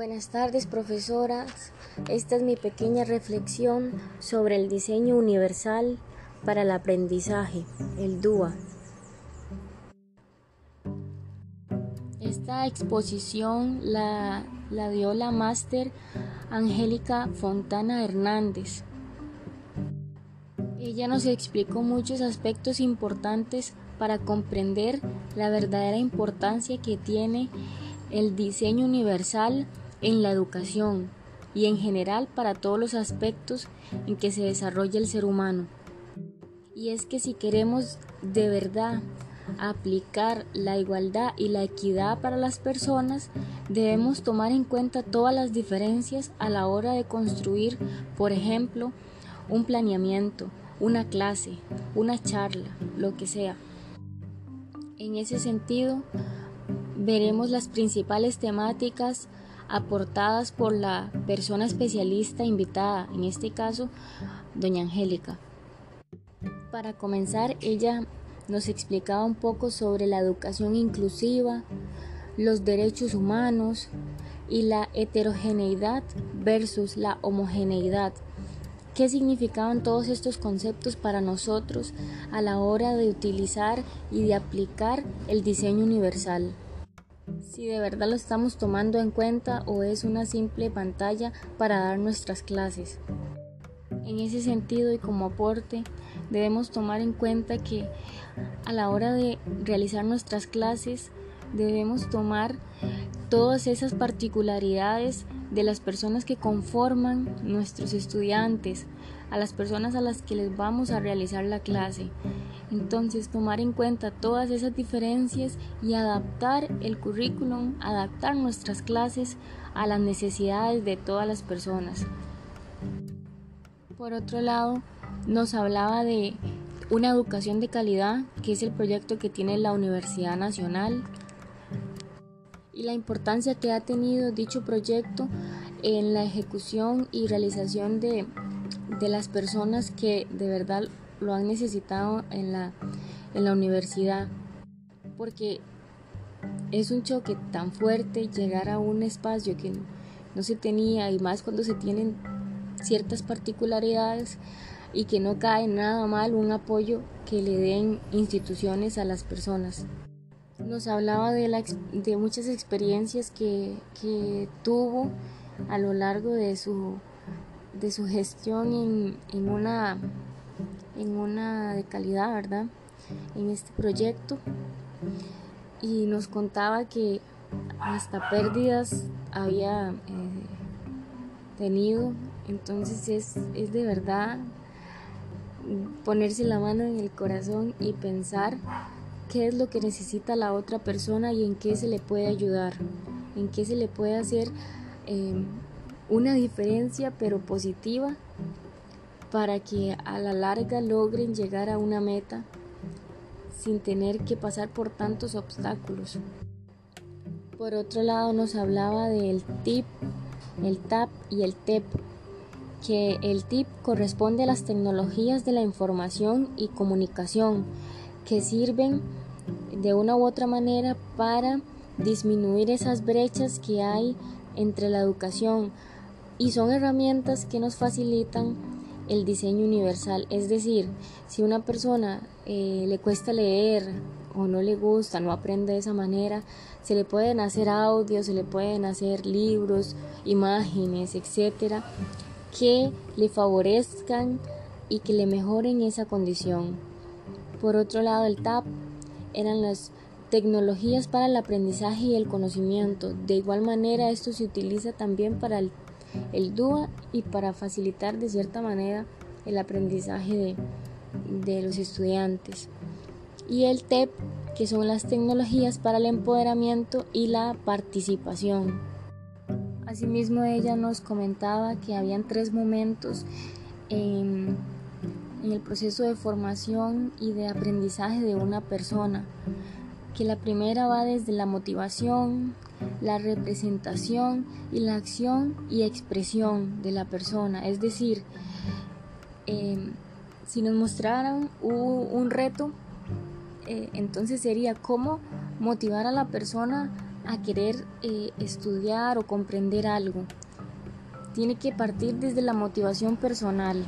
Buenas tardes, profesoras. Esta es mi pequeña reflexión sobre el diseño universal para el aprendizaje, el DUA. Esta exposición la, la dio la máster Angélica Fontana Hernández. Ella nos explicó muchos aspectos importantes para comprender la verdadera importancia que tiene el diseño universal en la educación y en general para todos los aspectos en que se desarrolla el ser humano. Y es que si queremos de verdad aplicar la igualdad y la equidad para las personas, debemos tomar en cuenta todas las diferencias a la hora de construir, por ejemplo, un planeamiento, una clase, una charla, lo que sea. En ese sentido, veremos las principales temáticas aportadas por la persona especialista invitada, en este caso, doña Angélica. Para comenzar, ella nos explicaba un poco sobre la educación inclusiva, los derechos humanos y la heterogeneidad versus la homogeneidad. ¿Qué significaban todos estos conceptos para nosotros a la hora de utilizar y de aplicar el diseño universal? Si de verdad lo estamos tomando en cuenta o es una simple pantalla para dar nuestras clases. En ese sentido y como aporte, debemos tomar en cuenta que a la hora de realizar nuestras clases debemos tomar todas esas particularidades de las personas que conforman nuestros estudiantes, a las personas a las que les vamos a realizar la clase. Entonces, tomar en cuenta todas esas diferencias y adaptar el currículum, adaptar nuestras clases a las necesidades de todas las personas. Por otro lado, nos hablaba de una educación de calidad, que es el proyecto que tiene la Universidad Nacional, y la importancia que ha tenido dicho proyecto en la ejecución y realización de, las personas que de verdad lo han necesitado en la, en la universidad. Porque es un choque tan fuerte llegar a un espacio que no se tenía y más cuando se tienen ciertas particularidades y que no cae nada mal un apoyo que le den instituciones a las personas. Nos hablaba de, la, de muchas experiencias que, que tuvo a lo largo de su, de su gestión en, en, una, en una de calidad, ¿verdad? En este proyecto. Y nos contaba que hasta pérdidas había eh, tenido. Entonces es, es de verdad ponerse la mano en el corazón y pensar qué es lo que necesita la otra persona y en qué se le puede ayudar, en qué se le puede hacer Em, una diferencia pero positiva para que a la larga logren llegar a una meta sin tener que pasar por tantos obstáculos. Por otro lado nos hablaba del TIP, el TAP y el TEP, que el TIP corresponde a las tecnologías de la información y comunicación que sirven de una u otra manera para disminuir esas brechas que hay entre la educación y son herramientas que nos facilitan el diseño universal. Es decir, si una persona eh, le cuesta leer o no le gusta, no aprende de esa manera, se le pueden hacer audios, se le pueden hacer libros, imágenes, etcétera, que le favorezcan y que le mejoren esa condición. Por otro lado, el TAP eran las Tecnologías para el aprendizaje y el conocimiento. De igual manera, esto se utiliza también para el, DUA y para facilitar de cierta manera el aprendizaje de, de los estudiantes. Y el TEP, que son las tecnologías para el empoderamiento y la participación. Asimismo, ella nos comentaba que habían tres momentos en, en el proceso de formación y de aprendizaje de una persona que la primera va desde la motivación, la representación y la acción y expresión de la persona. Es decir, em, si nos mostraran un, reto, eh, entonces sería cómo motivar a la persona a querer eh, estudiar o comprender algo. Tiene que partir desde la motivación personal.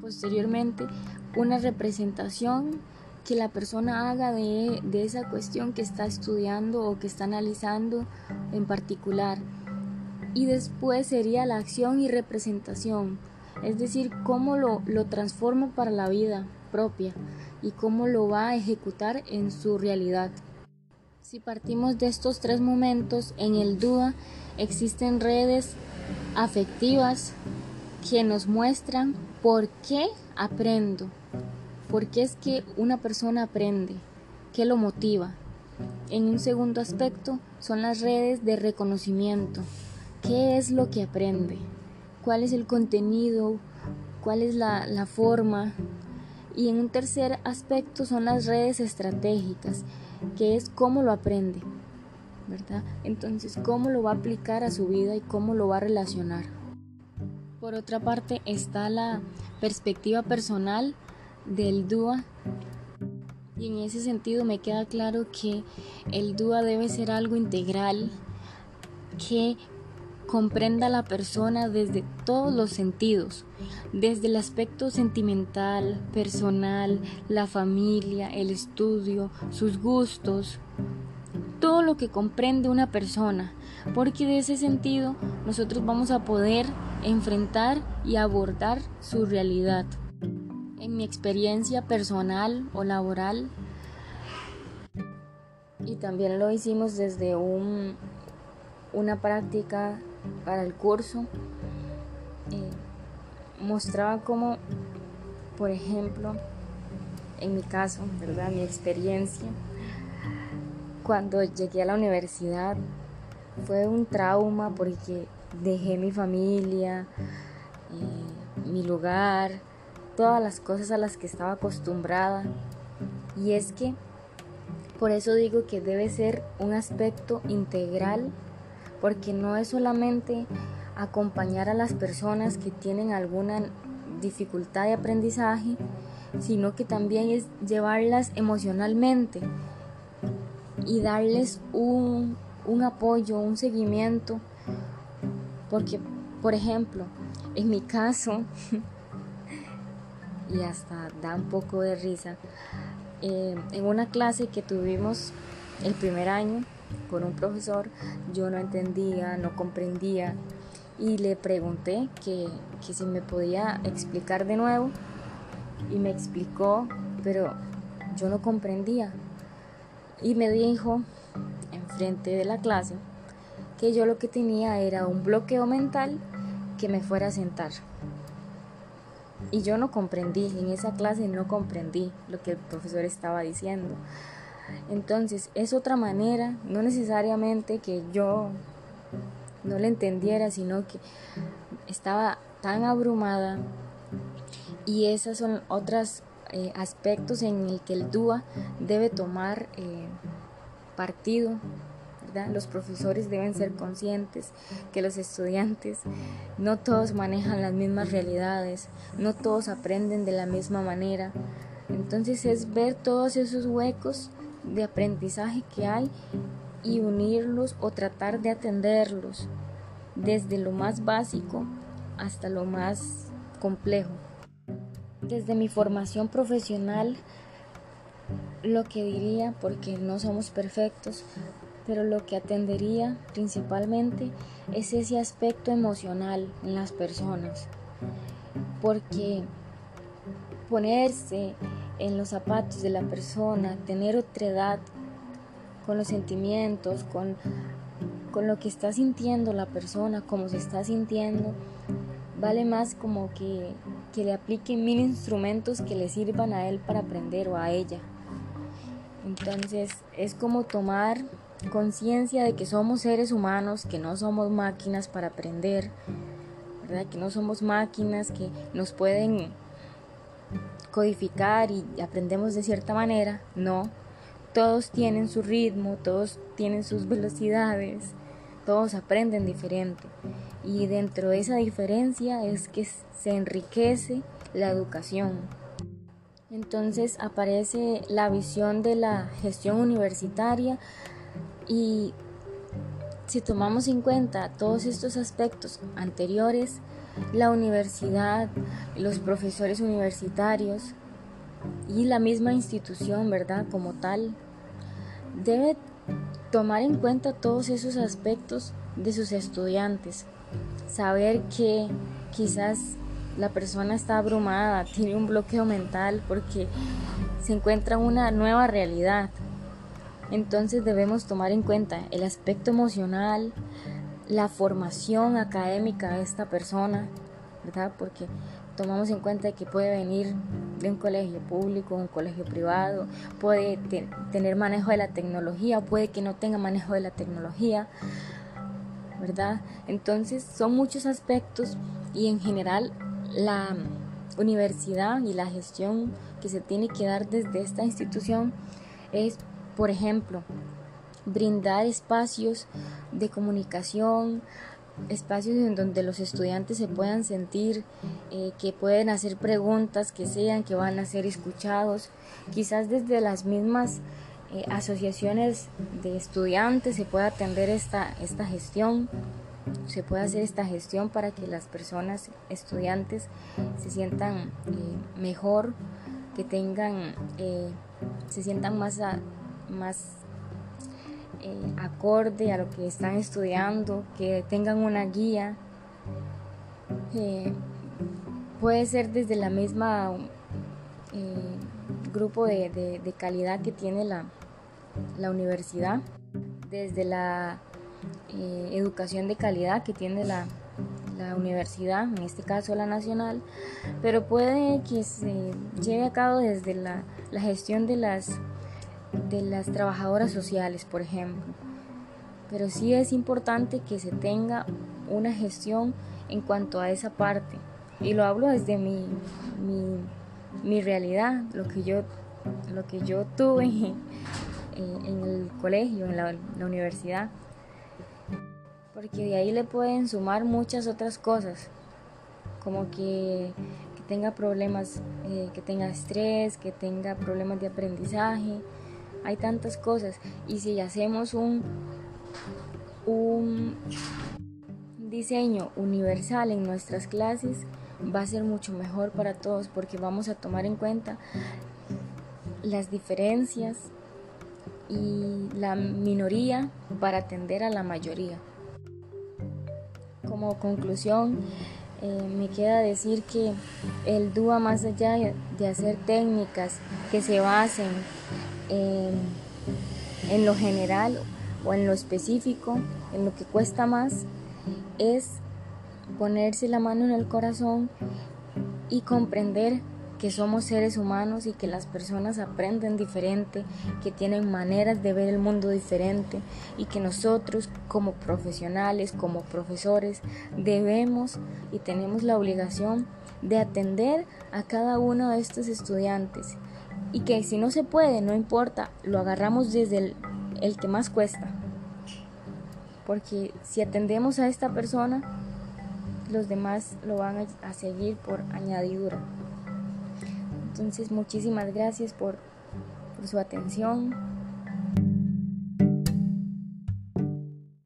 Posteriormente, una representación que la persona haga de, de esa cuestión que está estudiando o que está analizando en particular. Y después sería la acción y representación, es decir, cómo lo, lo transforma para la vida propia y cómo lo va a ejecutar en su realidad. Si partimos de estos tres momentos, en el DUA existen redes afectivas que nos muestran por qué aprendo, por qué es que una persona aprende, qué lo motiva. En un segundo aspecto son las redes de reconocimiento, qué es lo que aprende, cuál es el contenido, cuál es la, la forma. Y en un tercer aspecto son las redes estratégicas, que es cómo lo aprende, ¿verdad? Entonces, cómo lo va a aplicar a su vida y cómo lo va a relacionar. Por otra parte está la perspectiva personal del DUA y en ese sentido me queda claro que el DUA debe ser algo integral que comprenda a la persona desde todos los sentidos, desde el aspecto sentimental, personal, la familia, el estudio, sus gustos, todo lo que comprende una persona, porque de ese sentido nosotros vamos a poder enfrentar y abordar su realidad. En mi experiencia personal o laboral, y también lo hicimos desde un, una práctica para el curso eh, mostraba como, por ejemplo, en mi caso, ¿verdad? Mi experiencia, cuando llegué a la universidad fue un trauma porque dejé mi familia, eh, mi lugar, todas las cosas a las que estaba acostumbrada. Y es que por eso digo que debe ser un aspecto integral porque no es solamente acompañar a las personas que tienen alguna dificultad de aprendizaje, sino que también es llevarlas emocionalmente y darles un, apoyo, un seguimiento, porque, por ejemplo, en mi caso, y hasta da un poco de risa, eh, en una clase que tuvimos el primer año, con un profesor, yo no entendía, no comprendía y le pregunté que, que si me podía explicar de nuevo y me explicó, pero yo no comprendía. Y me dijo, enfrente de la clase, que yo lo que tenía era un bloqueo mental que me fuera a sentar. Y yo no comprendí, en esa clase no comprendí lo que el profesor estaba diciendo. Entonces es otra manera, no necesariamente que yo no le entendiera, sino que estaba tan abrumada y esos son otros eh, aspectos en el que el DUA debe tomar eh, partido. Los profesores deben ser conscientes que los estudiantes no todos manejan las mismas realidades, no todos aprenden de la misma manera. Entonces es ver todos esos huecos de aprendizaje que hay y unirlos o tratar de atenderlos desde lo más básico hasta lo más complejo. Desde mi formación profesional, lo que diría, porque no somos perfectos, pero lo que atendería principalmente es ese aspecto emocional en las personas, porque ponerse en los zapatos de la persona, tener otra edad con los sentimientos, con, con lo que está sintiendo la persona, cómo se está sintiendo, vale más como que, que le aplique mil instrumentos que le sirvan a él para aprender o a ella. Entonces es como tomar conciencia de que somos seres humanos, que no somos máquinas para aprender, ¿verdad? que no somos máquinas que nos pueden codificar y aprendemos de cierta manera, no. Todos tienen su ritmo, todos tienen sus velocidades, todos aprenden diferente. Y dentro de esa diferencia es que se enriquece la educación. Entonces aparece la visión de la gestión universitaria y si tomamos en cuenta todos estos aspectos anteriores, la universidad, los profesores universitarios y la misma institución, ¿verdad? Como tal, debe tomar en cuenta todos esos aspectos de sus estudiantes, saber que quizás la persona está abrumada, tiene un bloqueo mental porque se encuentra en una nueva realidad, entonces debemos tomar en cuenta el aspecto emocional, la formación académica de esta persona, ¿verdad? Porque tomamos en cuenta que puede venir de un colegio público, un colegio privado, puede tener manejo de la tecnología, puede que no tenga manejo de la tecnología, ¿verdad? Entonces son muchos aspectos y en general la universidad y la gestión que se tiene que dar desde esta institución es por ejemplo, brindar espacios de comunicación, espacios en donde los estudiantes se puedan sentir eh, que pueden hacer preguntas que sean, que van a ser escuchados, quizás desde las mismas eh, asociaciones de estudiantes se pueda atender esta, esta gestión, se puede hacer esta gestión para que las personas estudiantes se sientan eh, mejor, que tengan, se sientan más más eh, acorde a lo que están estudiando, que tengan una guía. puede ser desde la misma eh, grupo de, calidad que tiene la, la universidad, desde la eh, educación de calidad que tiene la, la universidad, en este caso la nacional, pero puede que se lleve a cabo desde la, la gestión de las de las trabajadoras sociales, por ejemplo. Pero sí es importante que se tenga una gestión en cuanto a esa parte. Y lo hablo desde mi, mi, realidad, lo que yo, lo que yo tuve en, el colegio, en la, universidad. Porque de ahí le pueden sumar muchas otras cosas, como que, tenga problemas, eh, que tenga estrés, que tenga problemas de aprendizaje, hay tantas cosas. Y si hacemos un, un diseño universal en nuestras clases, va a ser mucho mejor para todos porque vamos a tomar en cuenta las diferencias y la minoría para atender a la mayoría. Como conclusión, eh, me queda decir que el DUA más allá de hacer técnicas que se basen en lo general o en lo específico, en lo que cuesta más, es ponerse la mano en el corazón y comprender que somos seres humanos y que las personas aprenden diferente, que tienen maneras de ver el mundo diferente y que nosotros como profesionales, como profesores, debemos y tenemos la obligación de atender a cada uno de estos estudiantes y que si no se puede, no importa, lo agarramos desde el, que más cuesta. Porque si atendemos a esta persona, los demás lo van a, seguir por añadidura. Entonces, muchísimas gracias por, por su atención.